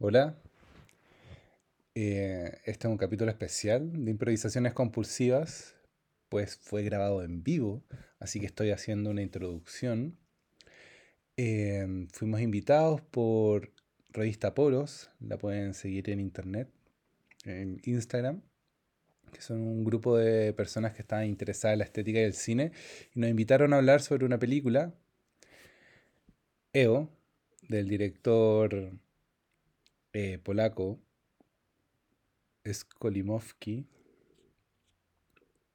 Hola. Eh, este es un capítulo especial de improvisaciones compulsivas, pues fue grabado en vivo, así que estoy haciendo una introducción. Eh, fuimos invitados por Revista Poros, la pueden seguir en internet, en Instagram, que son un grupo de personas que están interesadas en la estética y el cine, y nos invitaron a hablar sobre una película, EO, del director eh, polaco, Skolimowski.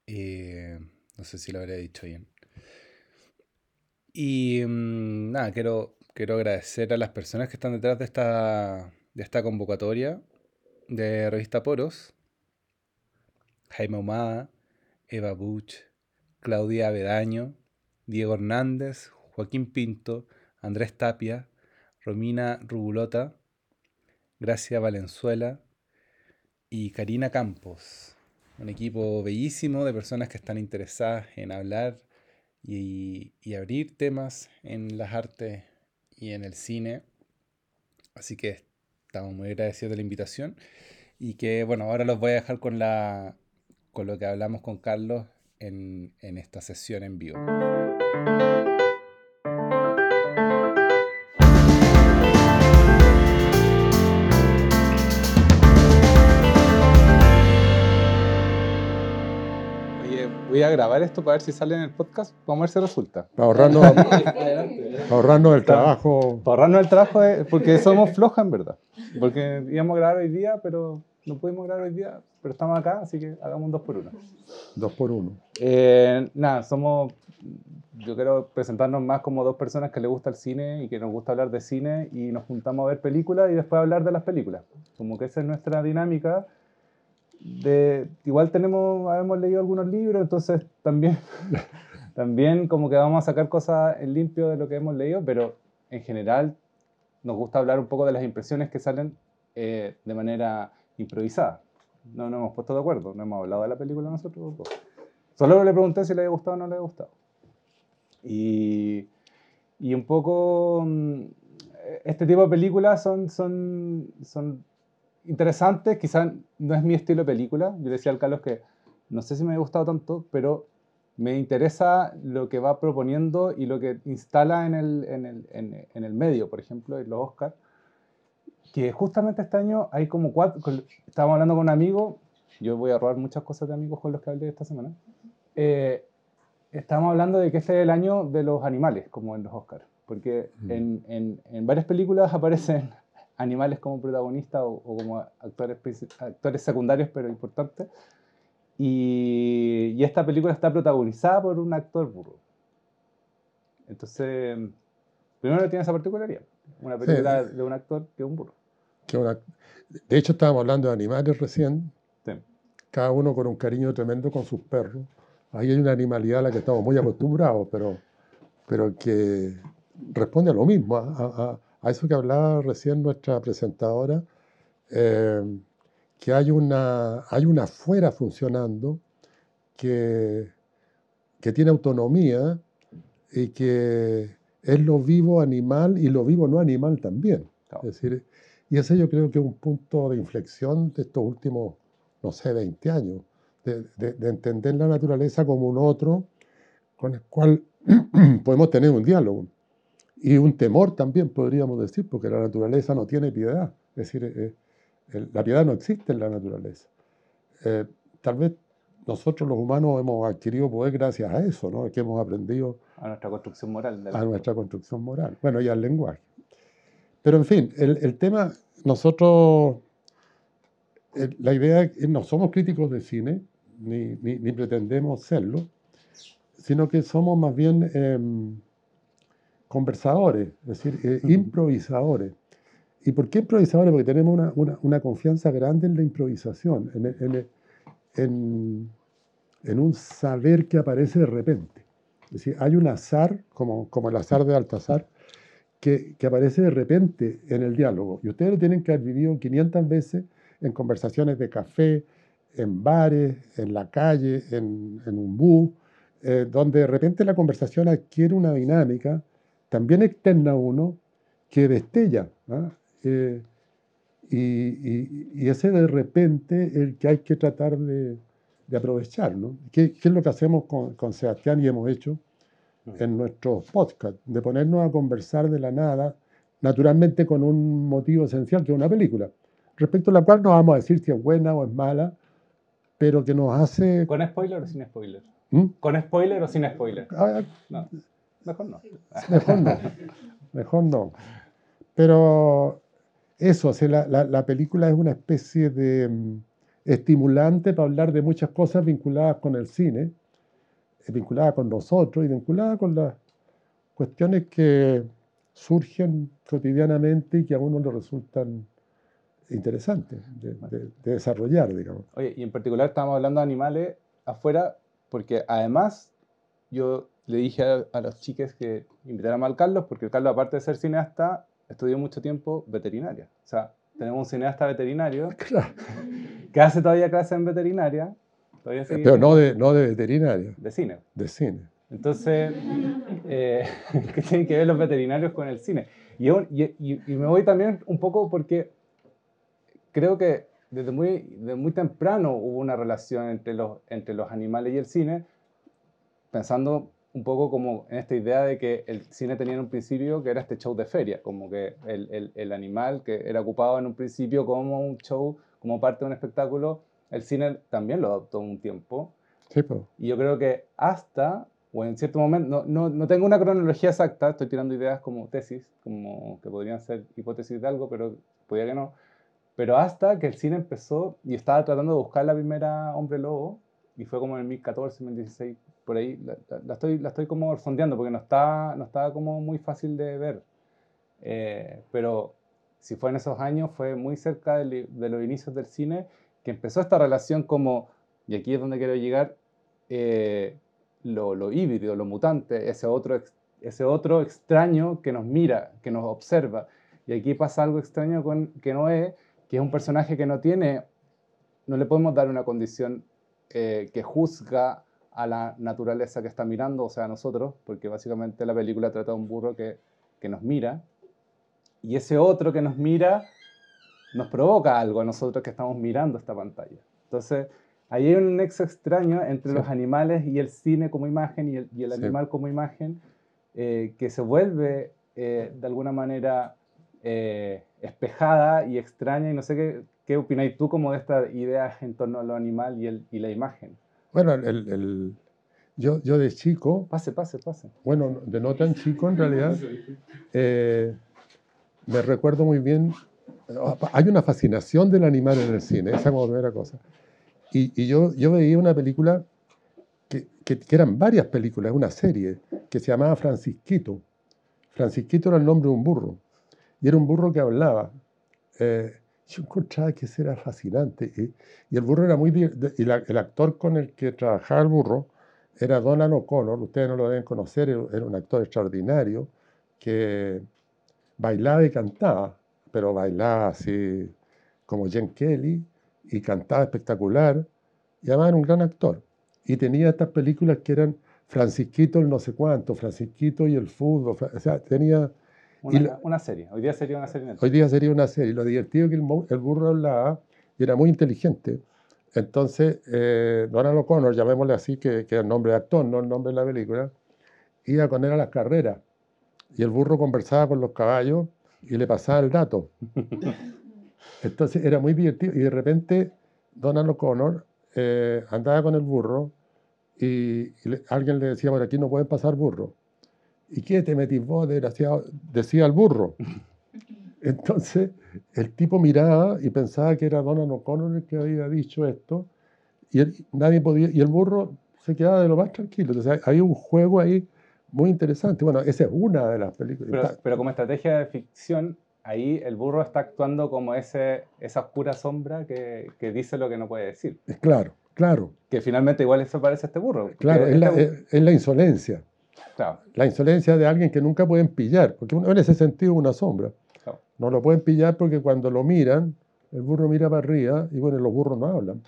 Eh, no sé si lo habría dicho bien. Y mm, nada, quiero, quiero agradecer a las personas que están detrás de esta, de esta convocatoria de Revista Poros. Jaime Humada, Eva Buch, Claudia Bedaño, Diego Hernández, Joaquín Pinto, Andrés Tapia, Romina Rubulota, Gracia Valenzuela y Karina Campos. Un equipo bellísimo de personas que están interesadas en hablar y, abrir temas en las artes y en el cine. Así que estamos muy agradecidos de la invitación y que bueno, ahora los voy a dejar con, la, con lo que hablamos con Carlos en, en esta sesión en vivo. Voy a grabar esto para ver si sale en el podcast, vamos a ver si resulta. Para ahorrarnos, ahorrarnos el trabajo. Para ahorrarnos el trabajo, porque somos flojas en verdad. Porque íbamos a grabar hoy día, pero no pudimos grabar hoy día, pero estamos acá, así que hagamos un dos por uno. Dos por uno. Eh, nada, somos, yo quiero presentarnos más como dos personas que les gusta el cine y que nos gusta hablar de cine y nos juntamos a ver películas y después hablar de las películas. Como que esa es nuestra dinámica de, igual tenemos, hemos leído algunos libros, entonces también, también como que vamos a sacar cosas en limpio de lo que hemos leído, pero en general nos gusta hablar un poco de las impresiones que salen eh, de manera improvisada. No nos hemos puesto de acuerdo, no hemos hablado de la película nosotros. Solo le pregunté si le había gustado o no le había gustado. Y, y un poco mm, este tipo de películas son, son, son interesantes, quizás no es mi estilo de película. Yo decía al Carlos que no sé si me ha gustado tanto, pero me interesa lo que va proponiendo y lo que instala en el, en el, en, el medio, por ejemplo, en los Oscars. Que justamente este año hay como cuatro. Estábamos hablando con un amigo, yo voy a robar muchas cosas de amigos con los que hablé esta semana. Eh, estábamos hablando de que este es el año de los animales, como en los Oscars. Porque en, en, en varias películas aparecen animales como protagonistas o, como actores, actores secundarios pero importantes. Y, esta película está protagonizada por un actor burro. Entonces, primero tiene esa particularidad. Una película de un actor que es un burro. de hecho, estábamos hablando de animales recién. Cada uno con un cariño tremendo con sus perros. Ahí hay una animalidad a la que estamos muy acostumbrados, pero, pero que responde a lo mismo, a, a eso que hablaba recién nuestra presentadora, eh, que hay una, hay una fuera funcionando que, que tiene autonomía y que es lo vivo animal y lo vivo no animal también. Es decir, y ese yo creo que es un punto de inflexión de estos últimos, no sé, 20 años, de, de entender la naturaleza como un otro con el cual podemos tener un diálogo y un temor también, podríamos decir, porque la naturaleza no tiene piedad. Es decir, eh, la piedad no existe en la naturaleza. Eh, tal vez nosotros los humanos hemos adquirido poder gracias a eso, ¿no? que hemos aprendido... A nuestra construcción moral. a nuestra construcción moral. Bueno, y al lenguaje. Pero en fin, el, el tema, nosotros, la idea es que no somos críticos de cine, ni, ni, ni pretendemos serlo, sino que somos más bien... Em, conversadores, es decir, eh, improvisadores. ¿Y por qué improvisadores? Porque tenemos una, una, una confianza grande en la improvisación, en, en, en, un saber que aparece de repente. Es decir, hay un azar, como, como el azar de Altazar, que, que, aparece de repente en el diálogo. Y ustedes lo tienen que haber vivido 500 veces en conversaciones de café, en bares, en la calle, en, en un bus, eh, donde de repente la conversación adquiere una dinámica también externa uno que destella. ¿ah? Eh, y, y, ese de repente el que hay que tratar de, de aprovechar, ¿no? ¿Qué, ¿Qué, es lo que hacemos con, con Sebastián y hemos hecho en nuestros podcasts? De ponernos a conversar de la nada, naturalmente con un motivo esencial, que es una película, respecto a la cual no vamos a decir si es buena o es mala, pero que nos hace... ¿Con spoiler o sin spoiler? ¿Mm? ¿Con spoiler o sin spoiler? Ah, no, mejor no. Mejor no. Mejor no. Pero eso, o sea, la, la, película es una especie de mm, estimulante para hablar de muchas cosas vinculadas con el cine, eh, vinculadas con nosotros y vinculadas con las cuestiones que surgen cotidianamente y que a uno le resultan interesantes de, desarrollar, digamos. Oye, y en particular estábamos hablando de animales afuera, porque además yo le dije a, los chiques que invitaran al Carlos, porque el Carlos, aparte de ser cineasta, estudió mucho tiempo veterinaria. O sea, tenemos un cineasta veterinario que hace todavía clases en veterinaria. Pero no de, no de veterinaria. De cine. De cine. Entonces, eh, ¿qué tienen que ver los veterinarios con el cine? Y, y, y, me voy también un poco porque creo que desde muy, desde muy temprano hubo una relación entre los, entre los animales y el cine, pensando un poco como en esta idea de que el cine tenía en un principio que era este show de feria, como que el, el, el animal que era ocupado en un principio como un show, como parte de un espectáculo, el cine también lo adoptó un tiempo. Sí, Y yo creo que hasta, o en cierto momento, no, no, no, tengo una cronología exacta, estoy tirando ideas como tesis, como que podrían ser hipótesis de algo, pero podría que no. Pero hasta que el cine empezó y estaba tratando de buscar la primera Hombre Lobo, y fue como en el 2014, 2016, por ahí, la, estoy, la estoy como sondeando porque no estaba, no estaba como muy fácil de ver. Eh, pero si fue en esos años, fue muy cerca de, de, los inicios del cine que empezó esta relación como, y aquí es donde quiero llegar, eh, lo, lo, híbrido, lo mutante, ese otro, ese otro extraño que nos mira, que nos observa. Y aquí pasa algo extraño con que Noé, que es un personaje que no tiene, no le podemos dar una condición eh, que juzga a la naturaleza que está mirando, o sea, a nosotros, porque básicamente la película trata de un burro que, que nos mira, y ese otro que nos mira nos provoca algo a nosotros que estamos mirando esta pantalla. Entonces, ahí hay un nexo extraño entre los animales y el cine como imagen y el, y el animal como imagen, eh, que se vuelve eh, de alguna manera espejada y extraña, y no sé qué, qué opináis tú como de estas ideas en torno a lo animal y, el, y la imagen. Bueno, el, el, yo, yo de chico... Pase, pase, pase. Bueno, de no tan chico en realidad, eh, me recuerdo muy bien, hay una fascinación del animal en el cine, esa como primera cosa. Y, y yo, yo veía una película, que, que, eran varias películas, una serie, que se llamaba Francisquito. Francisquito era el nombre de un burro, y era un burro que hablaba. Eh, yo encontraba que eso era fascinante. Y, y el burro era muy... Y el actor con el que trabajaba el burro era Donald O'Connor, ustedes no lo deben conocer, era un actor extraordinario que bailaba y cantaba, pero bailaba así como Jen Kelly y cantaba espectacular. Y además era un gran actor. Y tenía estas películas que eran Francisquito el no sé cuánto, Francisquito y el fútbol. O sea, tenía una, serie. Hoy día sería una serie. Hoy día sería una serie. Lo divertido es que el, burro hablaba y era muy inteligente. Entonces, eh, Donald O'Connor, llamémosle así, que, que es el nombre de actor, no el nombre de la película, iba con él a las carreras. Y el burro conversaba con los caballos y le pasaba el dato. Entonces era muy divertido. Y de repente Donald O'Connor eh, andaba con el burro y, alguien le decía, por aquí no pueden pasar burros. ¿Y qué te metís vos, desgraciado? Decía el burro. Entonces, el tipo miraba y pensaba que era Donald O'Connor el que había dicho esto, y, nadie podía, y el burro se quedaba de lo más tranquilo. Entonces, hay un juego ahí muy interesante. Bueno, esa es una de las películas. Pero, como estrategia de ficción, ahí el burro está actuando como ese, esa oscura sombra que, que dice lo que no puede decir. Claro, claro. Que finalmente igual eso parece este burro. Claro, es, la, es la insolencia. La insolencia de alguien que nunca pueden pillar, porque en ese sentido es una sombra. No lo pueden pillar porque cuando lo miran, el burro mira para arriba y bueno, los burros no hablan.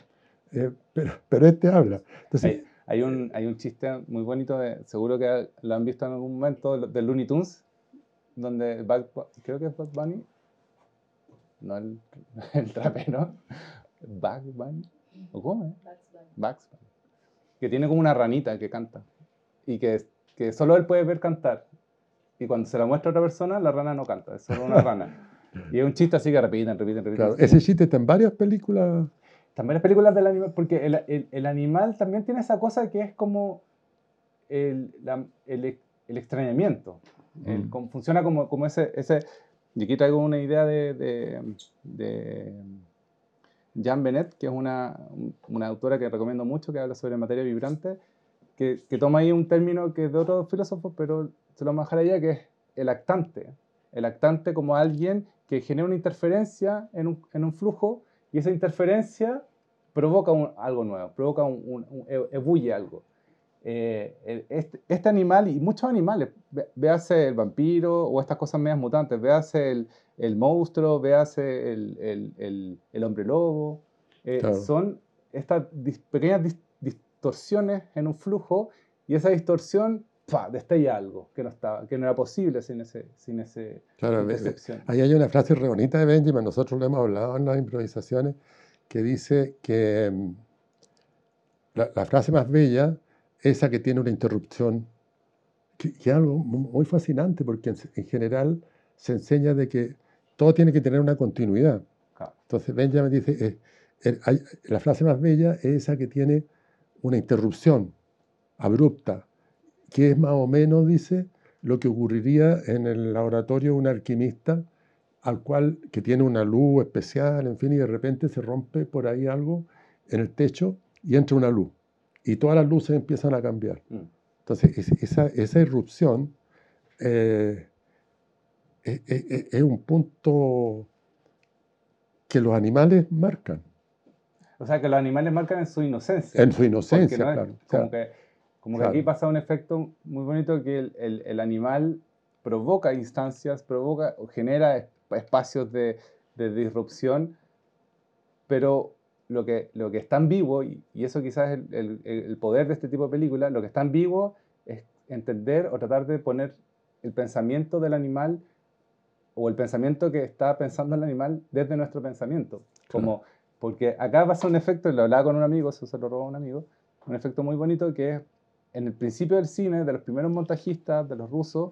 Eh, pero, pero este habla. Entonces, hay, un, hay un chiste muy bonito, de, seguro que lo han visto en algún momento, de Looney Tunes, donde creo que es Bad Bunny, no el, el trapero, Bugs Bunny, ¿o cómo? Bugs Bunny. Que tiene como una ranita que canta y que, que solo él puede ver cantar. Y cuando se la muestra a otra persona, la rana no canta, es solo una rana. Y es un chiste así que repiten, repiten, repiten. Claro, ese chiste está en varias películas. En varias películas del animal, porque el, el, el animal también tiene esa cosa que es como el, el, el extrañamiento. Mm. funciona como, como ese, ese... Y aquí traigo una idea de, de, de Jan Bennett, que es una, una, autora que recomiendo mucho, que habla sobre materia vibrante, que, que, toma ahí un término que es de otros filósofos, pero se lo vamos a dejar allá, que es el actante. El actante como alguien que genera una interferencia en un, en un flujo y esa interferencia provoca algo nuevo, provoca un, e, ebulle algo. Eh, este, este, animal y muchos animales, véase el vampiro o estas cosas medias mutantes, véase el, el monstruo, véase el, el, el, hombre lobo, eh, son estas pequeñas distorsiones en un flujo y esa distorsión destella algo que no, estaba, que no era posible sin, ese, sin ese claro, Ahí hay una frase re bonita de Benjamin, nosotros lo hemos hablado en las improvisaciones, que dice que mm, la, frase más bella es esa que tiene una interrupción, que, es algo muy fascinante porque en, general se enseña de que todo tiene que tener una continuidad. Entonces Benjamin dice, eh, la frase más bella es esa que tiene una interrupción abrupta, que es más o menos, dice, lo que ocurriría en el laboratorio de un alquimista al cual que tiene una luz especial, en fin, y de repente se rompe por ahí algo en el techo y entra una luz. Y todas las luces empiezan a cambiar. Mm. Entonces, esa, esa irrupción eh, es, un punto que los animales marcan. O sea, que los animales marcan en su inocencia. En su inocencia, claro. Como que como que aquí pasa un efecto muy bonito que el, el, animal provoca instancias, provoca o genera espacios de, de, disrupción, pero lo que, lo que está en vivo, y, eso quizás es el, el, poder de este tipo de películas, lo que está vivo es entender o tratar de poner el pensamiento del animal o el pensamiento que está pensando el animal desde nuestro pensamiento. Como, Porque acá pasa un efecto, lo hablaba con un amigo, eso se lo robó a un amigo, un efecto muy bonito que es en el principio del cine, de los primeros montajistas, de los rusos,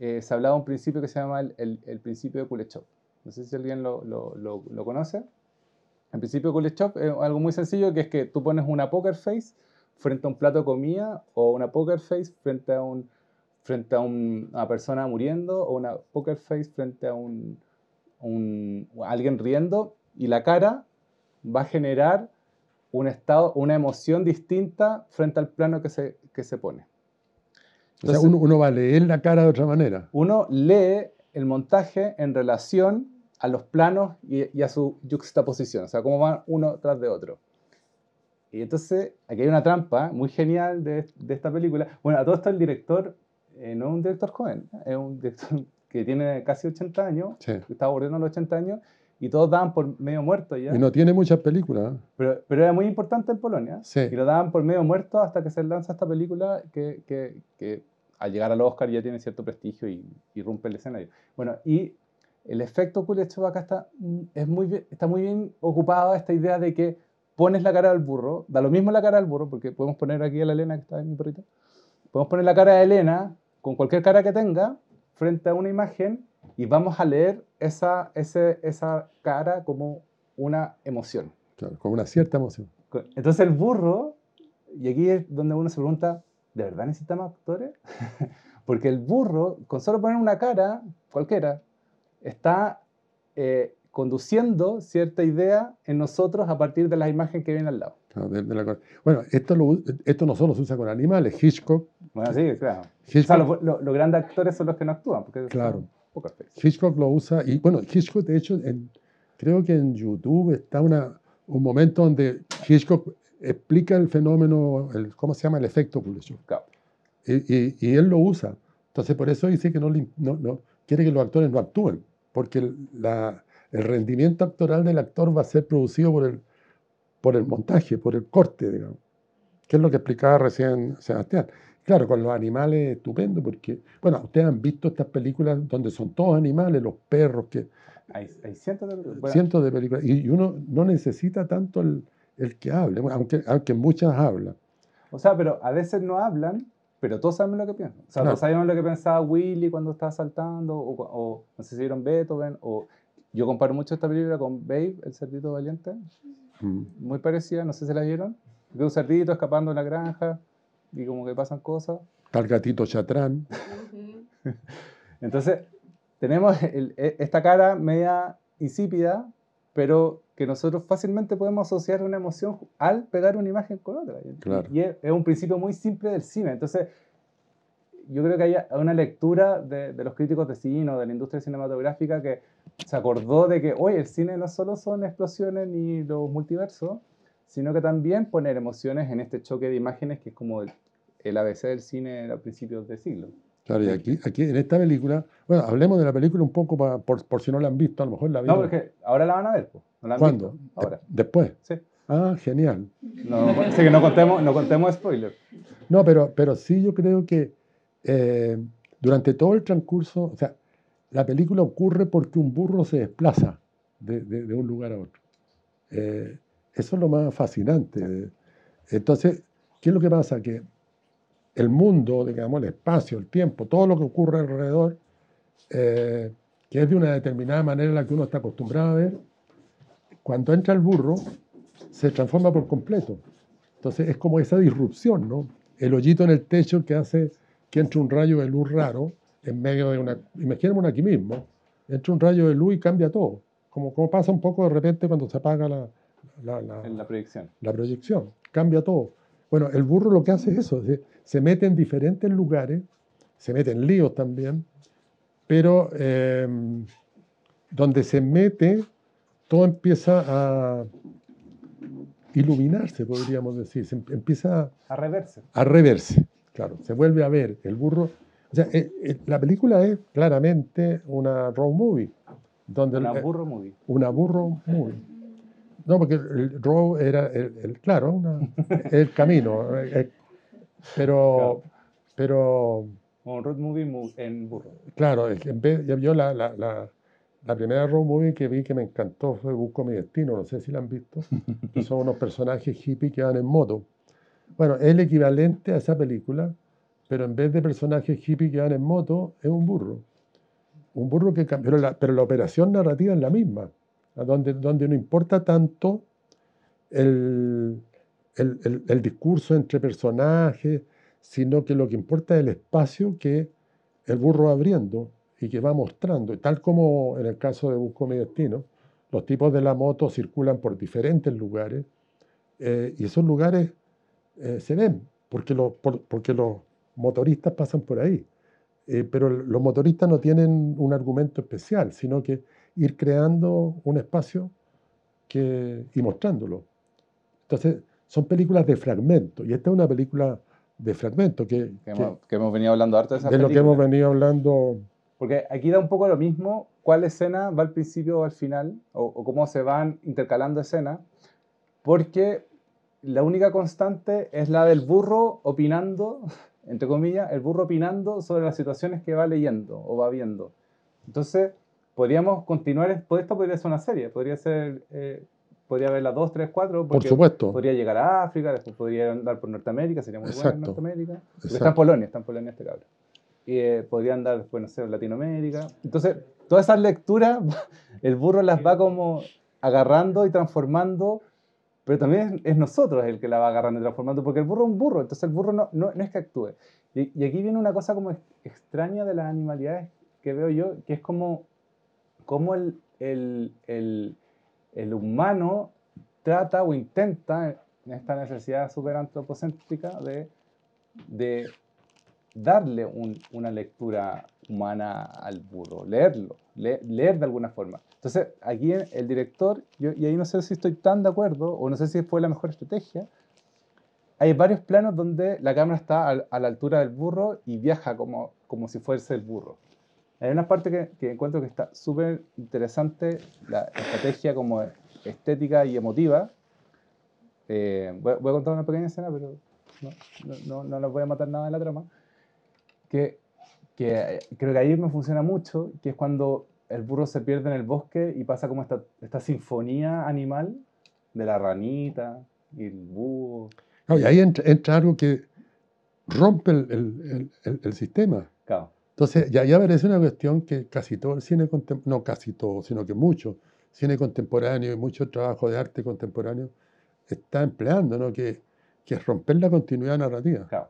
eh, se hablaba un principio que se llama el, el, principio de Kuleshov. No sé si alguien lo, lo, lo, conoce. El principio de Kuleshov es algo muy sencillo, que es que tú pones una poker face frente a un plato de comida o una poker face frente a, un, frente a una persona muriendo o una poker face frente a un, un, alguien riendo y la cara va a generar un estado, una emoción distinta frente al plano que se, que se pone. o sea, uno, va a leer la cara de otra manera. Uno lee el montaje en relación a los planos y, a su juxtaposición, o sea, cómo van uno tras de otro. Y entonces, aquí hay una trampa muy genial de, de esta película. Bueno, a todo esto el director eh, no es un director joven, es un director que tiene casi 80 años, que está bordeando los 80 años, y todos daban por medio muerto ya. Y no tiene muchas películas. Pero, pero era muy importante en Polonia. Sí. Y lo daban por medio muerto hasta que se lanza esta película que, que, que al llegar al Oscar ya tiene cierto prestigio y, y rompe el escenario. Bueno, y el efecto Kuleshov acá está, es muy, está muy bien ocupado esta idea de que pones la cara del burro, da lo mismo la cara del burro, porque podemos poner aquí a la Elena que está en mi perrito, podemos poner la cara de Elena con cualquier cara que tenga frente a una imagen y vamos a leer esa, ese, esa cara como una emoción. Claro, como una cierta emoción. Entonces el burro, y aquí es donde uno se pregunta, ¿de verdad necesitamos actores? Porque el burro, con solo poner una cara, cualquiera, está eh, conduciendo cierta idea en nosotros a partir de las imágenes que vienen al lado. bueno, esto, esto no solo se usa con animales, Hitchcock. Bueno, sí, claro. Hitchcock, los, grandes actores son los que no actúan. Porque claro. Hitchcock lo usa, y bueno, Hitchcock de hecho, creo que en YouTube está una, un momento donde Hitchcock explica el fenómeno, el, ¿cómo se llama? El efecto Kuleshov. Y, y, él lo usa. Entonces, por eso dice que no, no, no, quiere que los actores no actúen, porque el, la, el rendimiento actoral del actor va a ser producido por el, por el montaje, por el corte, digamos, que es lo que explicaba recién Sebastián. Claro, con los animales estupendo, porque, bueno, ustedes han visto estas películas donde son todos animales, los perros, que... Hay, cientos de películas. Cientos de películas. Y, uno no necesita tanto el, que hable, aunque, aunque muchas hablan. O sea, pero a veces no hablan, pero todos saben lo que piensan. O sea, todos sabemos lo que pensaba Willy cuando estaba saltando, o, no sé si vieron Beethoven, o yo comparo mucho esta película con Babe, El Cerdito Valiente. Mm. Muy parecida, no sé si la vieron. De un cerdito escapando de la granja y como que pasan cosas. Tal gatito chatrán. Entonces, tenemos e, esta cara media insípida, pero que nosotros fácilmente podemos asociar una emoción al pegar una imagen con otra. Y es, un principio muy simple del cine. Entonces, yo creo que hay una lectura de, los críticos de cine o de la industria cinematográfica que se acordó de que, oye, el cine no solo son explosiones ni los multiversos, sino que también poner emociones en este choque de imágenes que es como el, el ABC del cine a principios de siglo. Claro, y aquí, aquí en esta película, bueno, hablemos de la película un poco por, por, si no la han visto, a lo mejor la vieron. No, porque ahora la van a ver. ¿No ¿Cuándo? Ahora. ¿Después? Sí. Ah, genial. No, así que no contemos, no contemos spoilers. No, pero, pero sí yo creo que eh, durante todo el transcurso, o sea, la película ocurre porque un burro se desplaza de, de, un lugar a otro. Eh, eso es lo más fascinante. Entonces, ¿qué es lo que pasa? Que el mundo, digamos, el espacio, el tiempo, todo lo que ocurre alrededor, eh, que es de una determinada manera en la que uno está acostumbrado a ver, cuando entra el burro, se transforma por completo. Entonces es como esa disrupción, ¿no? El hoyito en el techo que hace que entre un rayo de luz raro en medio de una... Imaginemos aquí mismo, entra un rayo de luz y cambia todo. Como, como pasa un poco de repente cuando se apaga la, la, la proyección. La proyección, cambia todo. Bueno, el burro lo que hace es eso, se, mete en diferentes lugares, se mete en líos también, pero em, donde se mete, todo empieza a iluminarse, podríamos decir, se em, empieza a reverse. A reverse, claro, se vuelve a ver. El burro, o sea, eh, eh, la película es claramente una road movie. Donde una burro movie. Una burro movie. No, porque el road era, el, claro, el camino. Eh, pero, pero... Un road movie en burro. Claro, en vez, yo la, la, la, primera road movie que vi que me encantó fue Busco mi destino, no sé si la han visto. son unos personajes hippies que van en moto. Bueno, es el equivalente a esa película, pero en vez de personajes hippies que van en moto, es un burro. Un burro que cambió, pero la operación narrativa es la misma donde, donde no importa tanto el, el, el, discurso entre personajes, sino que lo que importa es el espacio que el burro va abriendo y que va mostrando. Tal como en el caso de Busco mi destino, los tipos de la moto circulan por diferentes lugares eh, y esos lugares eh, se ven porque, porque los motoristas pasan por ahí. Eh, pero los motoristas no tienen un argumento especial, sino que ir creando un espacio que, y mostrándolo. Entonces, son películas de fragmento, y esta es una película de fragmento que, que, hemos, venido hablando harto de esa De lo que hemos venido hablando. Porque aquí da un poco lo mismo cuál escena va al principio o al final, o, o cómo se van intercalando escenas, porque la única constante es la del burro opinando, entre comillas, el burro opinando sobre las situaciones que va leyendo o va viendo. Entonces, podríamos continuar, esto podría ser una serie, podría ser, eh, podría haber las dos, tres, cuatro, por supuesto. Podría llegar a África, después podría andar por Norteamérica, sería muy bueno en Norteamérica. está en Polonia, está en Polonia este cabrón. Y eh, podría andar después, no sé, en Latinoamérica. Entonces, todas esas lecturas, el burro las va como agarrando y transformando, pero también es, nosotros el que la va agarrando y transformando, porque el burro es un burro, entonces el burro no, no, no es que actúe. Y, y, aquí viene una cosa como extraña de las animalidades que veo yo, que es como cómo el, el, el, el, humano trata o intenta, en esta necesidad súper antropocéntrica, de, darle un, una lectura humana al burro, leerlo, leer de alguna forma. Entonces, aquí el director, y ahí no sé si estoy tan de acuerdo, o no sé si fue la mejor estrategia, hay varios planos donde la cámara está a, la altura del burro y viaja como si fuese el burro. Hay una parte que, encuentro que está súper interesante, la estrategia como estética y emotiva. Eh, voy, a contar una pequeña escena, pero no, no, les voy a matar nada en la trama, que, que eh, creo que ahí me funciona mucho, que es cuando el burro se pierde en el bosque y pasa como esta, esta sinfonía animal de la ranita y el búho. y ahí entra, algo que rompe el, el, el, sistema. Claro. Entonces, ya, ya aparece una cuestión que casi todo el cine contemporáneo, no casi todo, sino que mucho cine contemporáneo y mucho trabajo de arte contemporáneo está empleando, ¿no? Que, que es romper la continuidad narrativa. Claro.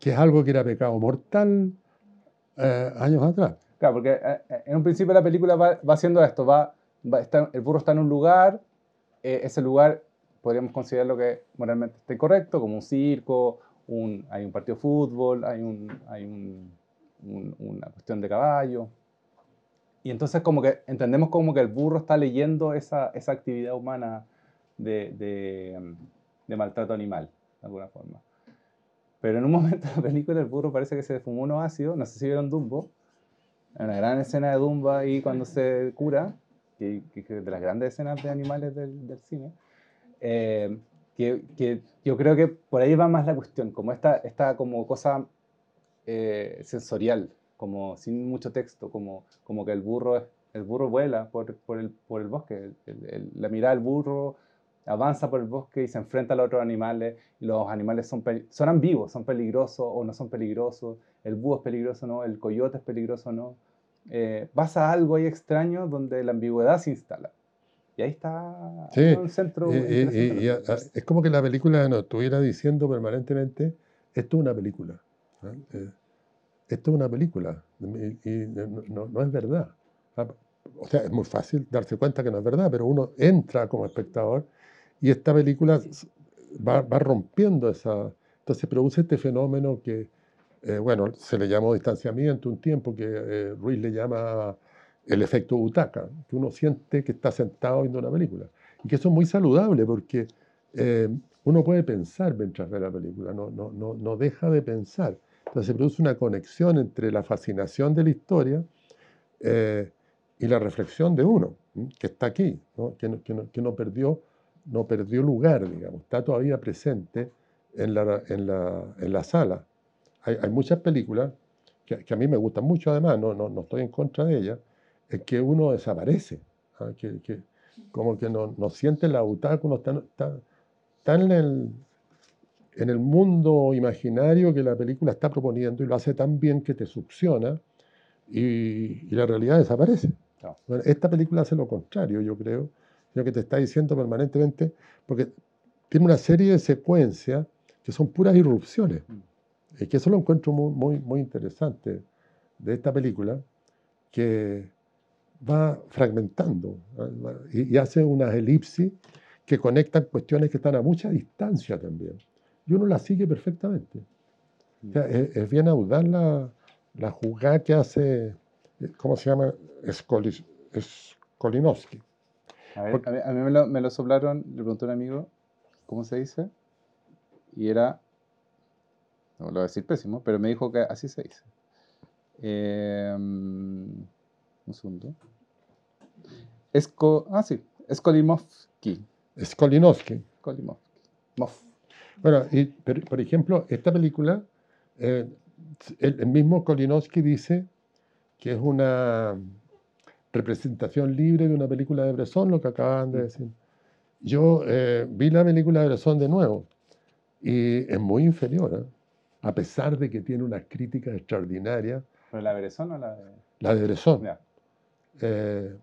Que es algo que era pecado mortal eh, años atrás. Claro, porque eh, eh, en un principio la película va, va haciendo esto, va, el burro está en un lugar, ese lugar podríamos considerarlo que moralmente está incorrecto, como un circo, un, hay un partido de fútbol, hay, un, hay un, una cuestión de caballo. Y entonces como que entendemos como que el burro está leyendo esa, esa actividad humana de, de, de, maltrato animal, de alguna forma. Pero en un momento de la película el burro parece que se fumó unos ácidos, no sé si vieron Dumbo, una gran escena de Dumbo ahí cuando se cura, que, es de las grandes escenas de animales del, del cine, eh, que, que, yo creo que por ahí va más la cuestión, como esta, esta como cosa eh, sensorial, como sin mucho texto, como, como que el burro, el burro vuela por, por, el, por el bosque, la mirada del burro avanza por el bosque y se enfrenta a los otros animales, y los animales son, son ambiguos, son peligrosos o no son peligrosos, el búho es peligroso no, el coyote es peligroso no. Eh, pasa algo ahí extraño donde la ambigüedad se instala. Y ahí está el centro. Y, es como que la película nos estuviera diciendo permanentemente, esto es una película. Eh, esto es una película y, no, es verdad. Ah, o sea, es muy fácil darse cuenta que no es verdad, pero uno entra como espectador y esta película va, rompiendo esa... Entonces produce este fenómeno que, eh, bueno, se le llamó distanciamiento un tiempo, que eh, Ruiz le llama el efecto butaca, que uno siente que está sentado viendo una película. Y que eso es muy saludable porque eh, uno puede pensar mientras ve la película, no, no, no, no deja de pensar. Entonces se produce una conexión entre la fascinación de la historia eh, y la reflexión de uno, que está aquí, Que, no, que, no, perdió, no perdió lugar, digamos, está todavía presente en la, sala. Hay, muchas películas que, a mí me gustan mucho, además, no, no, estoy en contra de ellas, es que uno desaparece, ¿ah? como que no, siente la butaca, uno está en el, en el mundo imaginario que la película está proponiendo y lo hace tan bien que te succiona y, la realidad desaparece. esta película hace lo contrario, yo creo, lo que te está diciendo permanentemente, porque tiene una serie de secuencias que son puras irrupciones. Mm. Y que eso lo encuentro muy, muy, muy interesante de esta película, que va fragmentando y, y hace unas elipsis que conectan cuestiones que están a mucha distancia también y uno la sigue perfectamente. es, bien audaz la, la, jugada que hace, ¿cómo se llama? Skolinowski. A, ver, a, mí, me, lo, me, lo, soplaron, le preguntó un amigo, ¿cómo se dice? Y era, no lo voy a decir pésimo, pero me dijo que así se dice. Em, un segundo. Esco, ah, sí, Skolimovsky. Skolinowski. Skolinowski. Bueno, y, por ejemplo, esta película, eh, el, mismo Kolinowski dice que es una representación libre de una película de Bresson, lo que acaban de decir. Yo eh, vi la película de Bresson de nuevo y es muy inferior, ¿eh? a pesar de que tiene una crítica extraordinaria. ¿Pero la de Bresson o la de...? La de Bresson.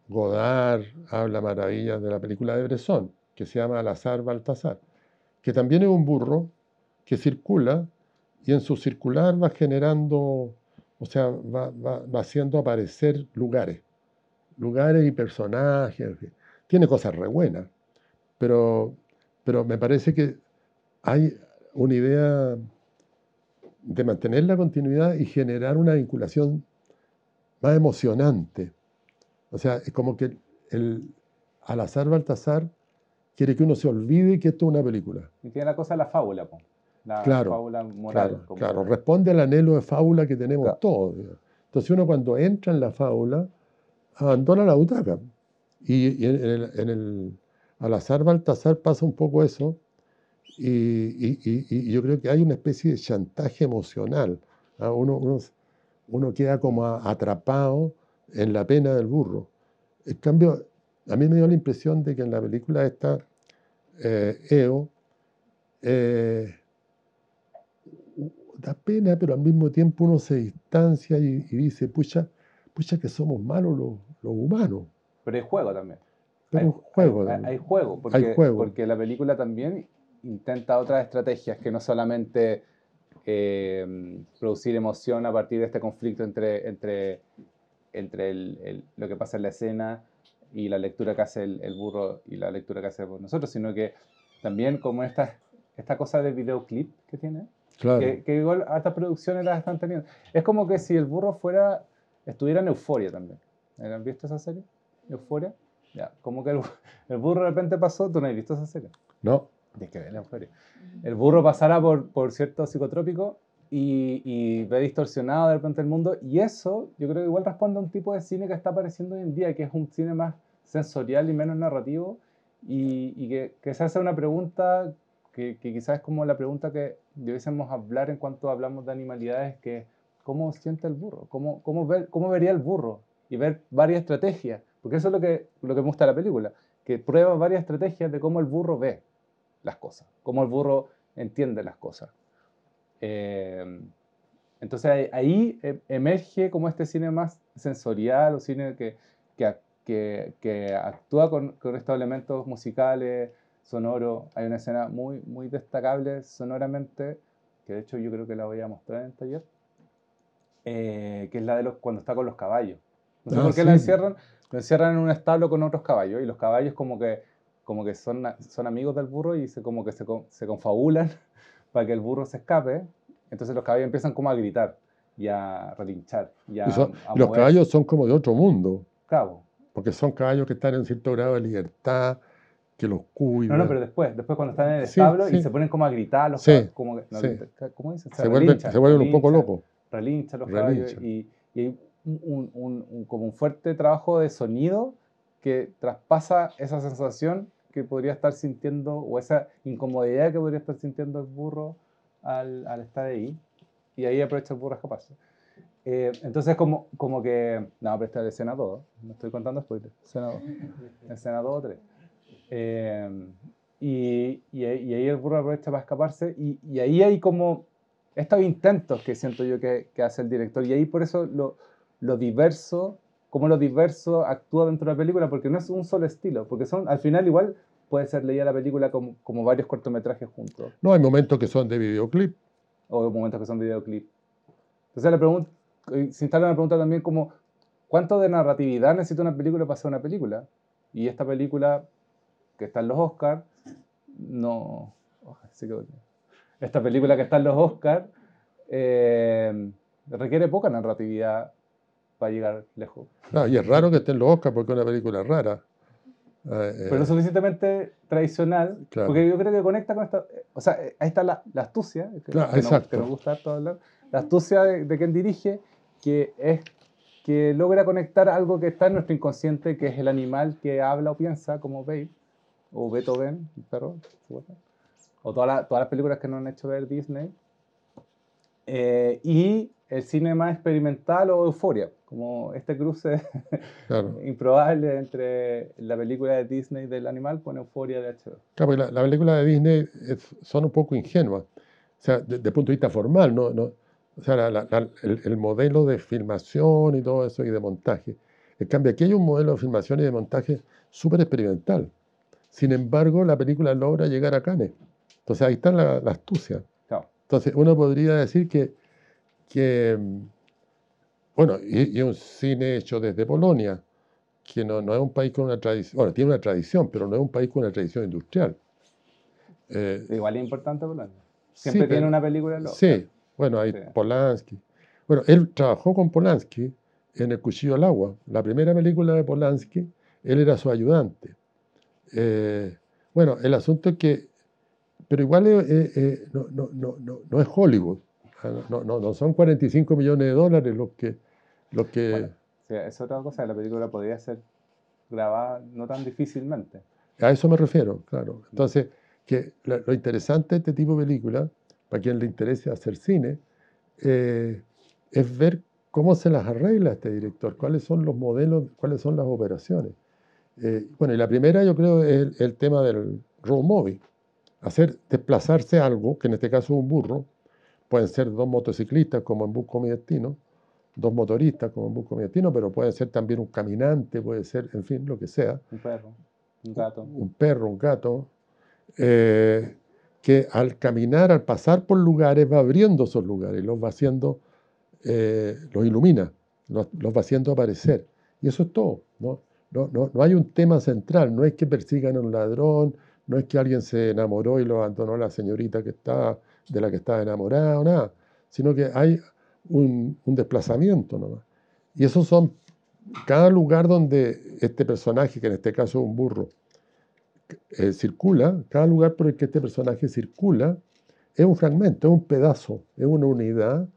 Godard habla maravillas de la película de Bresson, que se llama Al azar Baltasar que también es un burro que circula y en su circular va generando, o sea, va, haciendo aparecer lugares, lugares y personajes. Tiene cosas re buenas, pero, pero me parece que hay una idea de mantener la continuidad y generar una vinculación más emocionante. O sea, es como que el, al azar Baltasar quiere que uno se olvide que esto es una película. Y tiene la cosa de la fábula, la claro, fábula moral. Claro, responde al anhelo de fábula que tenemos todos. Entonces uno cuando entra en la fábula, abandona la butaca. Y, en, el, al azar Baltasar pasa un poco eso, y, yo creo que hay una especie de chantaje emocional. ¿ah? Uno, uno, uno, queda como atrapado en la pena del burro. En cambio, a mí me dio la impresión de que en la película esta, eh, EO, eh, da pena, pero al mismo tiempo uno se distancia y, dice, pucha, pucha que somos malos los, los humanos. Pero hay juego también. Pero hay, juego. Hay, juego, porque, hay juego. Porque la película también intenta otras estrategias que no solamente eh, producir emoción a partir de este conflicto entre, entre, entre lo que pasa en la escena y la lectura que hace el, burro y la lectura que hace nosotros, sino que también como esta, esta cosa de videoclip que tiene, que, igual estas producciones las están teniendo. Es como que si el burro fuera, estuviera en Euforia también. ¿Han visto esa serie? Euforia. Ya, como que el, burro de repente pasó, ¿tú no has visto esa serie? No. Tienes que ver Euforia. El burro pasará por, por cierto psicotrópico y, y, ve distorsionado de repente el mundo. Y eso, yo creo que igual responde a un tipo de cine que está apareciendo hoy en día, que es un cine más sensorial y menos narrativo, y, y que, que, se hace una pregunta que, quizás es como la pregunta que debiésemos hablar en cuanto hablamos de animalidades, que ¿cómo siente el burro? ¿Cómo, cómo, ver, cómo vería el burro? Y ver varias estrategias, porque eso es lo que, lo que me gusta de la película, que prueba varias estrategias de cómo el burro ve las cosas, cómo el burro entiende las cosas. Eh, entonces ahí e, emerge como este cine más sensorial o cine que, que, que, actúa con, con, estos elementos musicales, sonoros. Hay una escena muy, muy destacable sonoramente, que de hecho yo creo que la voy a mostrar en el taller, eh, que es la de los, cuando está con los caballos. No sé ah, por qué la encierran, lo encierran en un establo con otros caballos y los caballos como que, como que son, son amigos del burro y se, como que se, se confabulan para que el burro se escape. Entonces los caballos empiezan como a gritar y a relinchar. Y los caballos son como de otro mundo. Cabo. Porque son caballos que están en cierto grado de libertad, que los cuidan. No, no, pero después, después cuando están en el establo y se ponen como a gritar, los caballos, como, ¿cómo dicen? Se, vuelven, se vuelven un poco locos. Relinchan los caballos y, y hay un, un, como un fuerte trabajo de sonido que traspasa esa sensación que podría estar sintiendo o esa incomodidad que podría estar sintiendo el burro al, al estar ahí. Y ahí aprovecha el burro a escaparse. Eh, entonces, como, como que. No, pero esta es escena 2. No estoy contando spoilers. Escena 2. Escena 2 o 3. Eh, y, y, ahí el burro aprovecha para escaparse. Y, y, ahí hay como estos intentos que siento yo que, que hace el director. Y ahí por eso lo, lo diverso, como lo diverso actúa dentro de la película, porque no es un solo estilo. Porque son, al final, igual puede ser leída la película como, como varios cortometrajes juntos. No, hay momentos que son de videoclip. O momentos que son de videoclip. Entonces la pregunta se instala una pregunta también como, ¿cuánto de narratividad necesita una película para ser una película? Y esta película, que está en los Oscars, no... Oh, esta película que está en los Oscars eh, requiere poca narratividad para llegar lejos. y es raro que esté en los Oscars porque es una película rara. Eh, Pero lo suficientemente tradicional, porque yo creo que conecta con esta... O sea, ahí está la, astucia, que, nos, gusta hablar, la astucia de, de quien dirige que es que logra conectar algo que está en nuestro inconsciente, que es el animal que habla o piensa, como Babe, o Beethoven, el perro, o todas las películas que nos han hecho ver Disney, eh, y el cine más experimental o euforia, como este cruce improbable entre la película de Disney del animal con euforia de HBO. Claro, la, la película de Disney son un poco ingenuas, o sea, desde el punto de vista formal, no, no, o sea, el, modelo de filmación y todo eso y de montaje. En cambio, aquí hay un modelo de filmación y de montaje súper experimental. Sin embargo, la película logra llegar a Cannes. Entonces ahí está la, astucia. Entonces uno podría decir que, que bueno, y, un cine hecho desde Polonia, que no, no, es un país con una tradición, bueno, tiene una tradición, pero no es un país con una tradición industrial. Eh, Igual es importante Polonia. Siempre tiene una película. Sí, bueno, hay Polanski. Bueno, él trabajó con Polanski en El Cuchillo al Agua. La primera película de Polanski, él era su ayudante. Eh, bueno, el asunto es que, pero igual no, no, no, no, es Hollywood. No, no, no, son 45 millones de dólares los que... Lo que es otra cosa, la película podría ser grabada no tan difícilmente. A eso me refiero, claro. Entonces, que lo interesante de este tipo de película, para quien le interese hacer cine, eh, es ver cómo se las arregla este director, cuáles son los modelos, cuáles son las operaciones. Eh, bueno, y la primera yo creo es el, tema del road movie, hacer desplazarse algo, que en este caso es un burro, pueden ser dos motociclistas como en Busco mi destino, dos motoristas como en Busco mi destino, pero puede ser también un caminante, puede ser, en fin, lo que sea. Un perro, un gato. Un perro, un gato. Eh, que al caminar, al pasar por lugares, va abriendo esos lugares, los va haciendo, eh, los ilumina, los, va haciendo aparecer. Y eso es todo. ¿no? No, no, no hay un tema central, no es que persigan a un ladrón, no es que alguien se enamoró y lo abandonó la señorita que está, de la que estaba enamorado, nada, sino que hay un, un desplazamiento. Y esos son cada lugar donde este personaje, que en este caso es un burro, eh, circula, cada lugar por el que este personaje circula, es un fragmento, es un pedazo, es una unidad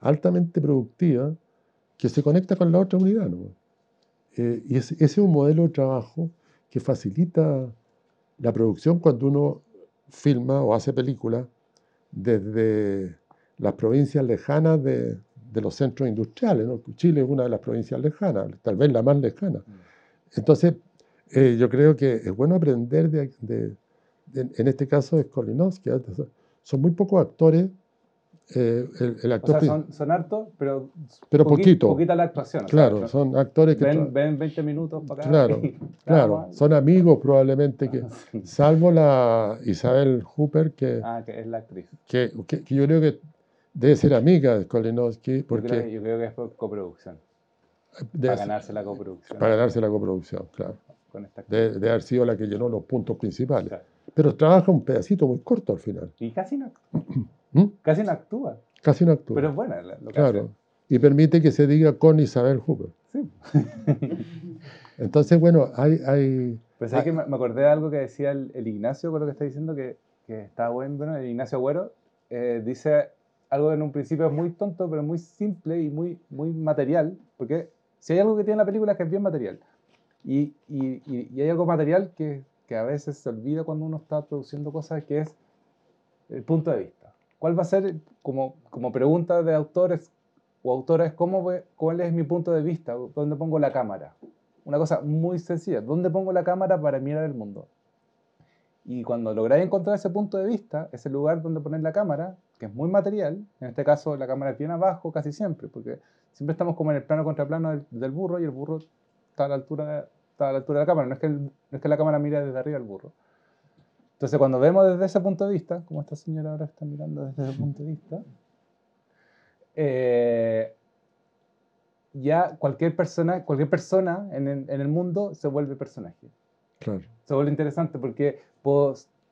altamente productiva que se conecta con la otra unidad. Eh, y ese, es un modelo de trabajo que facilita la producción cuando uno filma o hace películas desde las provincias lejanas de, los centros industriales. Chile es una de las provincias lejanas, tal vez la más lejana. Mm. Entonces, eh, yo creo que es bueno aprender de, en este caso de Skolinowski. ¿eh? Son muy pocos actores. Eh, el, actor o sea, son, son, hartos, pero, pero poquito. Poquita la actuación. Claro, son actores que... Ven, ven 20 minutos para acá. Claro, claro. Son amigos probablemente que... Salvo la Isabel Hooper, que... Ah, que es la actriz. Que, que, yo creo que debe ser amiga de Skolinowski. Porque, yo, creo, yo creo que es por coproducción. para ganarse la coproducción. Para ganarse la coproducción, claro de, haber sido la que llenó los puntos principales. Pero trabaja un pedacito muy corto al final. Y casi no, ¿Mm? casi no actúa. Casi no actúa. Pero es buena lo que Claro. Y permite que se diga con Isabel Hooper. Sí. Entonces, bueno, hay... hay pues que me acordé de algo que decía el, Ignacio, con lo que está diciendo, que, que está bueno. El Ignacio Agüero eh, dice algo en un principio es muy tonto, pero muy simple y muy, muy material. Porque si hay algo que tiene la película es que es bien material. Y, y, y, hay algo material que, que, a veces se olvida cuando uno está produciendo cosas, que es el punto de vista. ¿Cuál va a ser, como, como pregunta de autores o autoras, ¿cómo, cuál es mi punto de vista? ¿Dónde pongo la cámara? Una cosa muy sencilla, ¿dónde pongo la cámara para mirar el mundo? Y cuando lográis encontrar ese punto de vista, ese lugar donde poner la cámara, que es muy material, en este caso la cámara viene abajo casi siempre, porque siempre estamos como en el plano contra plano del, burro y el burro está a la altura está a la altura de la cámara, no es que, no es que la cámara mire desde arriba al burro. Entonces, cuando vemos desde ese punto de vista, como esta señora ahora está mirando desde ese punto de vista, eh, ya cualquier persona, cualquier persona en el, en el, mundo se vuelve personaje. Claro. Se vuelve interesante porque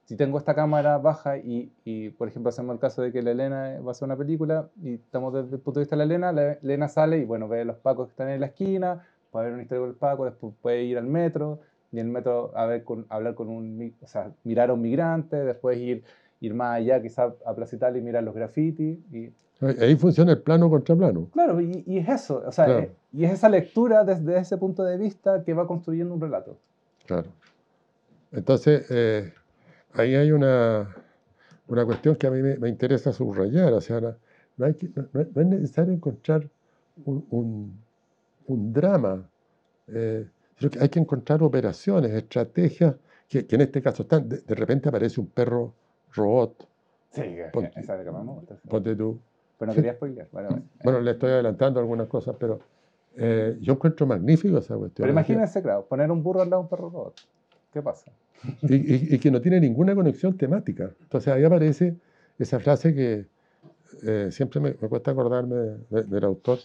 si tengo esta cámara baja y, y, por ejemplo, hacemos el caso de que la Elena va a hacer una película y estamos desde el punto de vista de la Elena, la Elena sale y bueno, ve a los pacos que están en la esquina, puede haber una historia con el Paco, después puede ir al metro, y el metro a ver con, hablar con un, o sea, mirar a un migrante, después ir, ir más allá, quizás a Plaza Italia y mirar los grafitis. Y... Ahí funciona el plano contra plano. Claro, y, y es eso, o sea, y es esa lectura desde ese punto de vista que va construyendo un relato. Claro. Entonces, eh, ahí hay una, una cuestión que a mí me, interesa subrayar, o sea, no, hay no, es necesario encontrar un un drama. Eh, que hay que encontrar operaciones, estrategias, que, en este caso están. De, repente aparece un perro robot. Sí, esa de que me gusta. Ponte tú. Pero no quería spoiler. Bueno, le estoy adelantando algunas cosas, pero eh, yo encuentro magnífico esa cuestión. Pero imagínense, claro, poner un burro al lado de un perro robot. ¿Qué pasa? Y, que no tiene ninguna conexión temática. Entonces ahí aparece esa frase que eh, siempre me, cuesta acordarme del autor,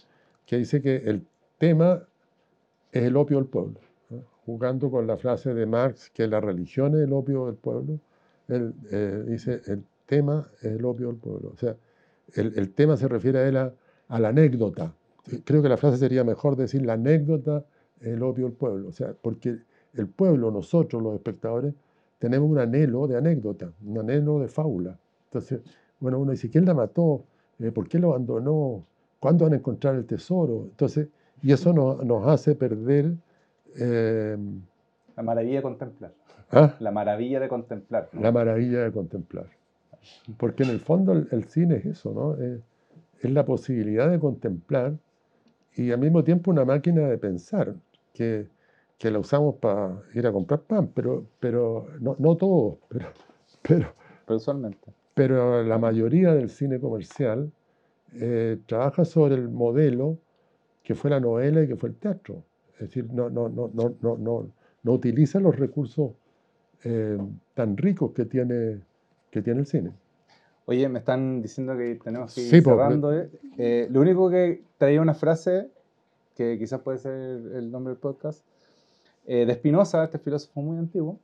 que dice que el tema es el opio del pueblo. Jugando con la frase de Marx que la religión es el opio del pueblo, él eh, dice el tema es el opio del pueblo. O sea, el, tema se refiere a él a, la anécdota. Creo que la frase sería mejor decir la anécdota es el opio del pueblo. O sea, porque el pueblo, nosotros los espectadores, tenemos un anhelo de anécdota, un anhelo de fábula. Entonces, bueno, uno dice, ¿quién la mató? Eh, ¿Por qué lo abandonó? ¿Cuándo van a encontrar el tesoro? Entonces, y eso nos hace perder... Eh, la maravilla de contemplar. ¿Ah? La maravilla de contemplar. La maravilla de contemplar. Porque en el fondo el, cine es eso, ¿no? Es, la posibilidad de contemplar y al mismo tiempo una máquina de pensar, que, que la usamos para ir a comprar pan, pero, pero no, no todos, pero, pero, usualmente. Pero la mayoría del cine comercial eh, trabaja sobre el modelo que fue la novela y que fue el teatro. Es decir, no, no, no, no, no, no, no utiliza los recursos eh, tan ricos que tiene, que tiene el cine. Oye, me están diciendo que tenemos que ir cerrando. Eh. Eh, lo único que traía una frase, que quizás puede ser el nombre del podcast, de Spinoza, este filósofo muy antiguo,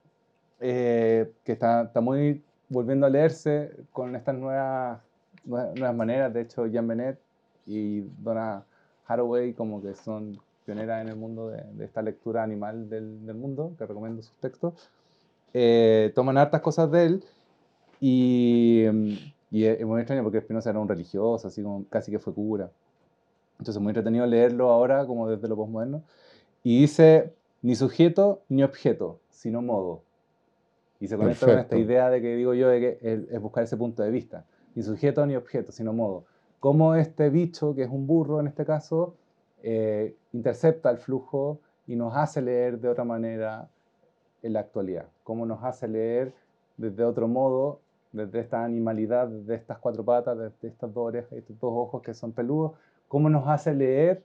que está, está, muy volviendo a leerse con estas nuevas, nuevas maneras. De hecho, Jean Benet y Donna Haraway como que son pioneras en el mundo de, esta lectura animal del, del, mundo, que recomiendo sus textos. Eh, toman hartas cosas de él y, y es, muy extraño porque Spinoza era un religioso, así como casi que fue cura. Entonces es muy entretenido leerlo ahora como desde lo postmoderno. Y dice, ni sujeto ni objeto, sino modo. Y se conecta con esta idea de que digo yo, de que es, buscar ese punto de vista. Ni sujeto ni objeto, sino modo. Cómo este bicho, que es un burro en este caso, eh, intercepta el flujo y nos hace leer de otra manera en la actualidad, cómo nos hace leer desde otro modo, desde esta animalidad, desde estas cuatro patas, desde estas dos orejas, estos dos ojos que son peludos, cómo nos hace leer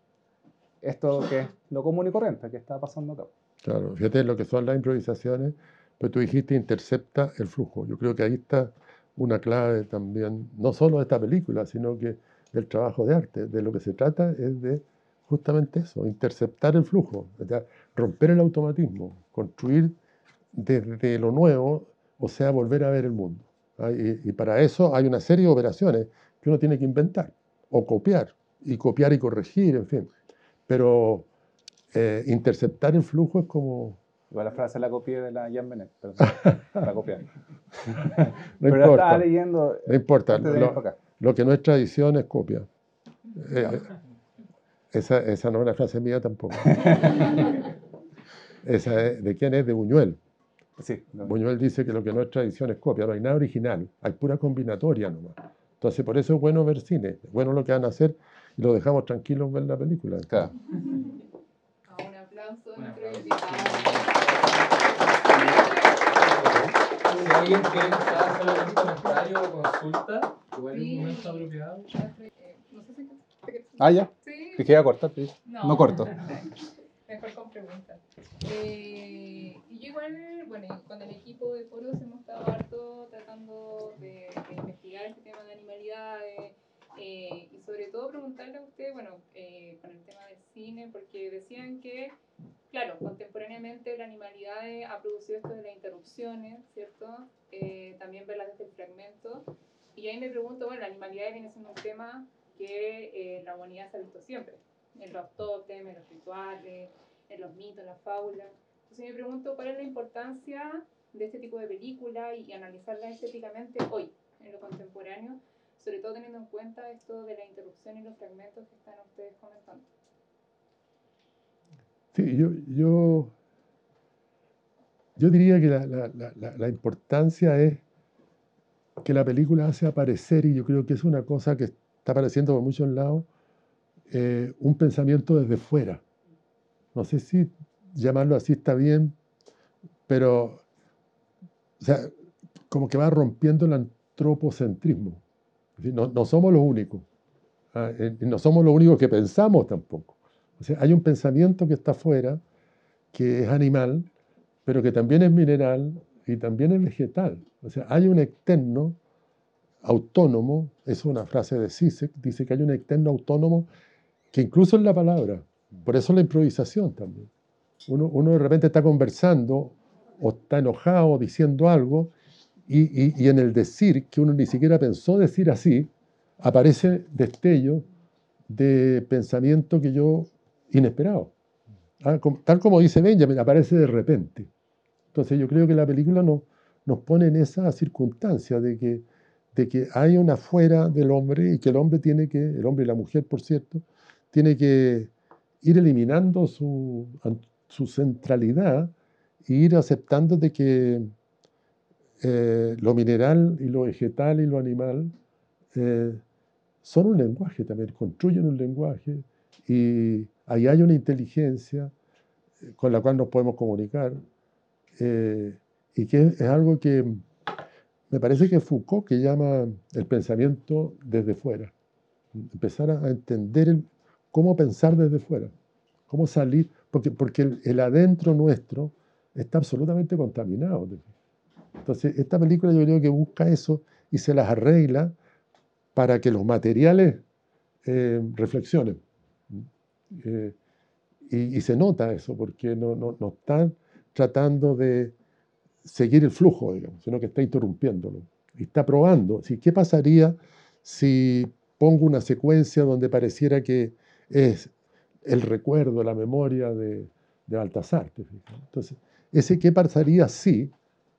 esto que es lo común y corriente que está pasando acá. Claro, fíjate lo que son las improvisaciones, pues tú dijiste intercepta el flujo. Yo creo que ahí está una clave también, no solo de esta película, sino que del trabajo de arte. De lo que se trata es de justamente eso, interceptar el flujo, romper el automatismo, construir desde lo nuevo, o sea, volver a ver el mundo. ¿ah? Y, para eso hay una serie de operaciones que uno tiene que inventar o copiar, y copiar y corregir, en fin. Pero eh, interceptar el flujo es como... Igual la frase la copié de la Jan Benet, perdón, la copiar. no Pero importa, estaba leyendo... No importa, lo, que no es tradición es copia. Eh, esa, esa no es una frase mía tampoco. esa ¿De quién es? De Buñuel. Buñuel dice que lo que no es tradición es copia, no hay nada original, hay pura combinatoria nomás. Entonces, por eso es bueno ver cine, es bueno lo que van a hacer y lo dejamos tranquilos ver la película. Claro. Un aplauso. Si alguien quiere hacer algún comentario o consulta, igual es un momento apropiado. Ah, ya. Sí. Dije, a cortar, no, no corto. Mejor con preguntas. Eh, y yo igual, bueno, con el equipo de foros hemos estado harto tratando de, investigar este tema de animalidades eh, y sobre todo preguntarle a usted, bueno, eh, con el tema del cine, porque decían que, claro, contemporáneamente la animalidad ha producido esto de las interrupciones, ¿cierto? también verlas desde el fragmento. Y ahí me pregunto, bueno, la animalidad viene siendo un tema que la humanidad se ha visto siempre, en los tótems, en los rituales, en los mitos, en las fábulas. Entonces me pregunto cuál es la importancia de este tipo de película y, analizarla estéticamente hoy, en lo contemporáneo, sobre todo teniendo en cuenta esto de la interrupción y los fragmentos que están ustedes comentando. Sí, yo, yo, yo diría que la, la, la, importancia es que la película hace aparecer, y yo creo que es una cosa que está apareciendo por muchos lados, eh, un pensamiento desde fuera no sé si llamarlo así está bien, pero, o sea, como que va rompiendo el antropocentrismo. No, no somos los únicos. Ah, eh, no somos los únicos que pensamos tampoco. O sea, hay un pensamiento que está afuera, que es animal, pero que también es mineral y también es vegetal. O sea, hay un externo autónomo, es una frase de Zizek, dice que hay un externo autónomo que incluso en la palabra, por eso la improvisación también. Uno, de repente está conversando o está enojado diciendo algo y, en el decir, que uno ni siquiera pensó decir así, aparece destello de pensamiento que yo inesperado. Ah, tal como dice Benjamin, aparece de repente. Entonces yo creo que la película no, nos pone en esa circunstancia de que, de que hay una fuera del hombre y que el hombre tiene que, el hombre y la mujer por cierto, tiene que ir eliminando su, su centralidad ir aceptando de que eh, lo mineral y lo vegetal y lo animal eh, son un lenguaje también, construyen un lenguaje y ahí hay una inteligencia eh, con la cual nos podemos comunicar y que es, algo que me parece que Foucault que llama el pensamiento desde fuera, empezar a entender cómo pensar desde fuera, cómo salir, porque, porque el, adentro nuestro está absolutamente contaminado. Entonces, esta película yo creo que busca eso y se las arregla para que los materiales eh, reflexionen. Eh, y, se nota eso, porque no, no, no, están tratando de seguir el flujo, digamos, sino que está interrumpiéndolo. Y está probando. ¿Qué pasaría si pongo una secuencia donde pareciera que es el recuerdo, la memoria de, Baltasar? Entonces, ese qué pasaría si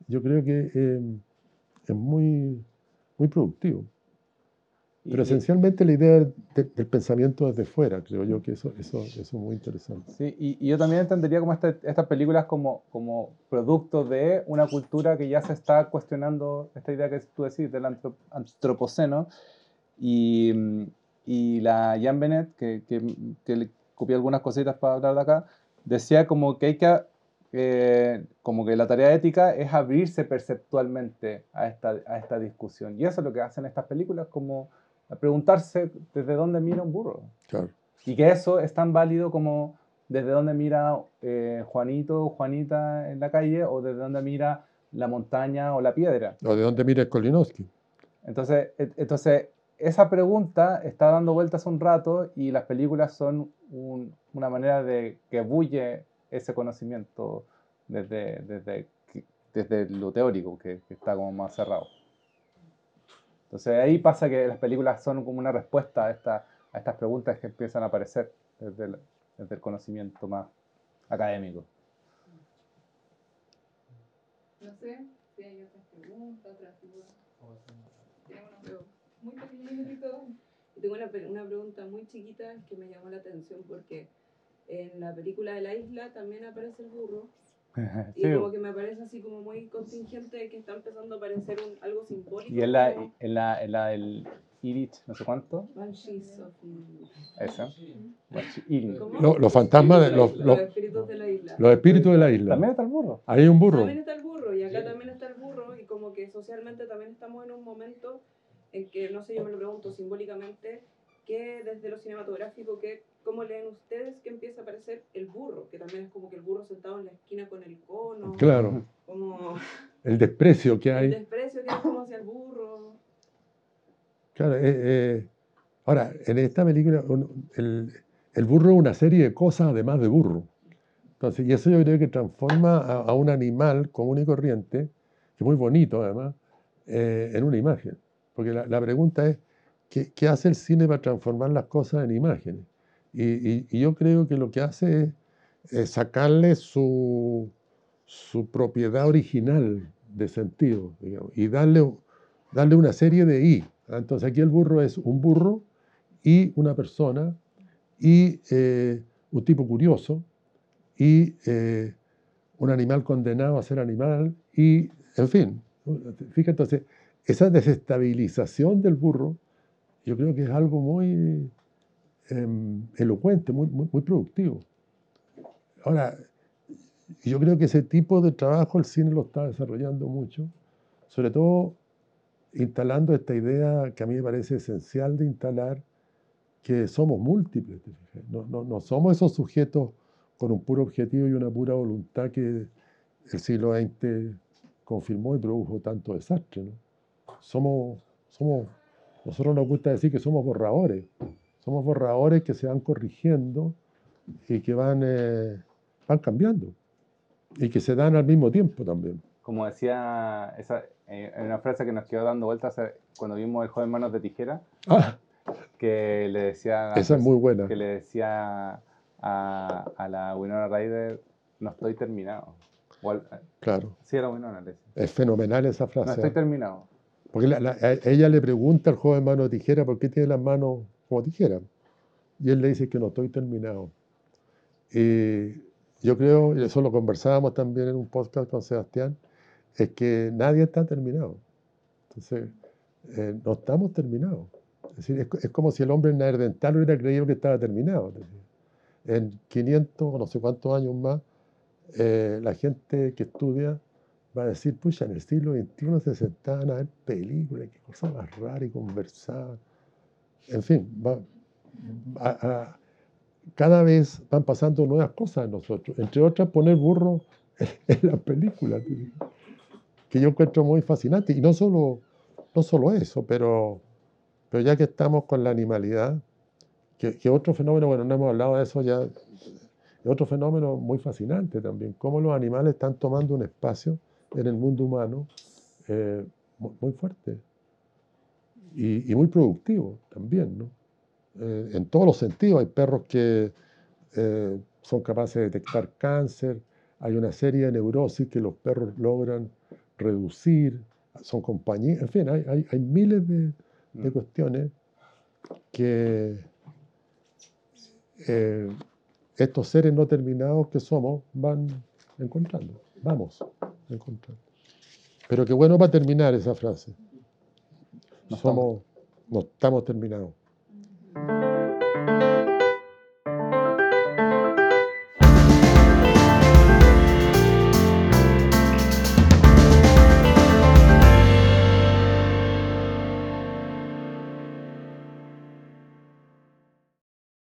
yo creo que em, es muy, muy productivo. Pero esencialmente la idea del pensamiento desde fuera, creo yo que eso, eso, eso es muy interesante. Sí, y, yo también entendería como este, estas películas como, como producto de una cultura que ya se está cuestionando esta idea que tú decís del antropoceno. Y, y la Jan Bennett, que, que, que le copié algunas cositas para hablar de acá, decía como que hay que como que la tarea ética es abrirse perceptualmente a esta, a esta discusión. Y eso es lo que hacen estas películas, como preguntarse desde dónde mira un burro. Y que eso es tan válido como desde dónde mira eh, Juanito o Juanita en la calle o desde dónde mira la montaña o la piedra. O de dónde mira Kolinowski. Entonces, e, entonces, esa pregunta está dando vueltas un rato y las películas son una manera de que bulle ese conocimiento desde, desde, desde lo teórico, que, está como más cerrado. Entonces ahí pasa que las películas son como una respuesta a, esta, a estas preguntas que empiezan a aparecer desde el, conocimiento más académico. No sé si hay otras preguntas, otras dudas. Tengo muy y tengo una, una pregunta muy chiquita que me llamó la atención porque en la película de la isla también aparece el burro. Y como que me parece así como muy contingente que está empezando a aparecer un, algo simbólico. Y en la, en la, en la del Irit, no sé cuánto. Esa. los fantasmas de los, los, espíritus de la isla. Los espíritus de la isla. También está el burro. Ahí hay un burro. También está el burro y acá también está el burro y como que socialmente también estamos en un momento en que, no sé, yo me lo pregunto simbólicamente, que desde lo cinematográfico, que ¿Cómo leen ustedes que empieza a aparecer el burro? Que también es como que el burro sentado en la esquina con el cono. Claro. Como... El desprecio que hay. El desprecio que hay como hacia el burro. Claro, eh, eh, ahora, en esta película, el, el, burro es una serie de cosas además de burro. Entonces, y eso yo creo que transforma a, un animal común y corriente, que es muy bonito además, eh, en una imagen. Porque la, la pregunta es, ¿qué, ¿qué hace el cine para transformar las cosas en imágenes? Y, yo creo que lo que hace es, sacarle su, su, propiedad original de sentido y darle, darle una serie de I. Entonces aquí el burro es un burro y una persona y eh, un tipo curioso y eh, un animal condenado a ser animal y, en fin, fíjate, entonces, esa desestabilización del burro yo creo que es algo muy, Em, elocuente, muy, muy, productivo. Ahora, yo creo que ese tipo de trabajo el cine lo está desarrollando mucho, sobre todo instalando esta idea que a mí me parece esencial de instalar, que somos múltiples, no, no, no, somos esos sujetos con un puro objetivo y una pura voluntad que el siglo XX confirmó y produjo tanto desastre. ¿no? Somos, somos, nosotros nos gusta decir que somos borradores, somos borradores que se van corrigiendo y que van, eh, van cambiando y que se dan al mismo tiempo también. Como decía, esa, eh, una frase que nos quedó dando vueltas cuando vimos El joven manos de tijera, ah. que le decía... Esa es muy buena. Que le decía a, a la Winona Ryder, no estoy terminado. claro. Sí, era Winona. Es fenomenal esa frase. No estoy terminado. Porque ella le pregunta al joven mano de tijera por qué tiene las manos como dijera. Y él le dice que no estoy terminado. yo creo, y eso lo conversábamos también en un podcast con Sebastián, es que nadie está terminado. Entonces, eh, no estamos terminados. Es decir, es, como si el hombre neandertal hubiera creído que estaba terminado. en 500 o no sé cuántos años más, eh, la gente que estudia va a decir, pucha, en el siglo XXI se sentaban a ver películas, qué cosas más raras y conversaban. En fin, va, a, cada vez van pasando nuevas cosas en nosotros, entre otras poner burro en, la película, que yo encuentro muy fascinante. Y no solo, no solo eso, pero, pero ya que estamos con la animalidad, que, otro fenómeno, bueno, no hemos hablado de eso ya, otro fenómeno muy fascinante también, cómo los animales están tomando un espacio en el mundo humano eh, muy fuerte y, y, muy productivo también, ¿no? Eh, en todos los sentidos. Hay perros que eh, son capaces de detectar cáncer, hay una serie de neurosis que los perros logran reducir, son compañías, en fin, hay, hay, miles de, de, mm. cuestiones que estos seres no terminados que somos van encontrando, vamos encontrando. Pero qué bueno para terminar esa frase. No somos, no estamos terminados.